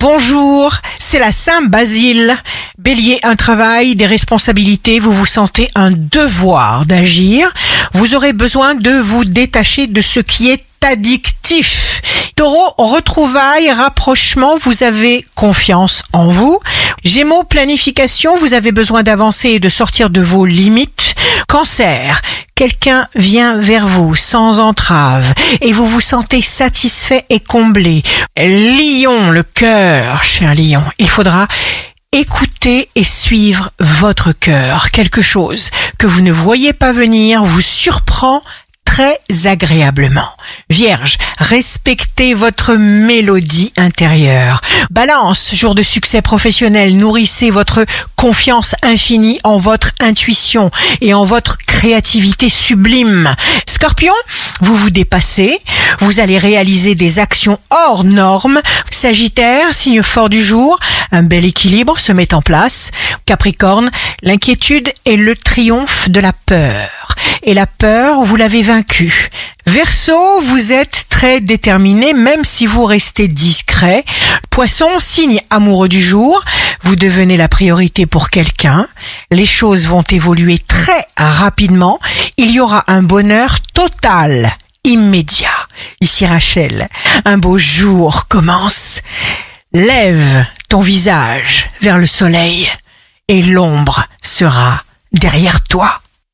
Bonjour, c'est la Saint Basile. Bélier, un travail, des responsabilités, vous vous sentez un devoir d'agir. Vous aurez besoin de vous détacher de ce qui est addictif. Taureau, retrouvailles, rapprochement, vous avez confiance en vous. Gémeaux, planification, vous avez besoin d'avancer et de sortir de vos limites. Cancer, quelqu'un vient vers vous sans entrave et vous vous sentez satisfait et comblé. Lion, le cœur, cher lion, il faudra écouter et suivre votre cœur. Quelque chose que vous ne voyez pas venir vous surprend très agréablement. Vierge, respectez votre mélodie intérieure. Balance, jour de succès professionnel, nourrissez votre confiance infinie en votre intuition et en votre créativité sublime. Scorpion, vous vous dépassez, vous allez réaliser des actions hors normes. Sagittaire, signe fort du jour, un bel équilibre se met en place. Capricorne, l'inquiétude est le triomphe de la peur et la peur, vous l'avez vaincue. Verseau, vous êtes très déterminé même si vous restez discret. Poisson, signe amoureux du jour, vous devenez la priorité pour quelqu'un. Les choses vont évoluer très rapidement. Il y aura un bonheur total, immédiat. Ici Rachel, un beau jour commence. Lève ton visage vers le soleil et l'ombre sera derrière toi.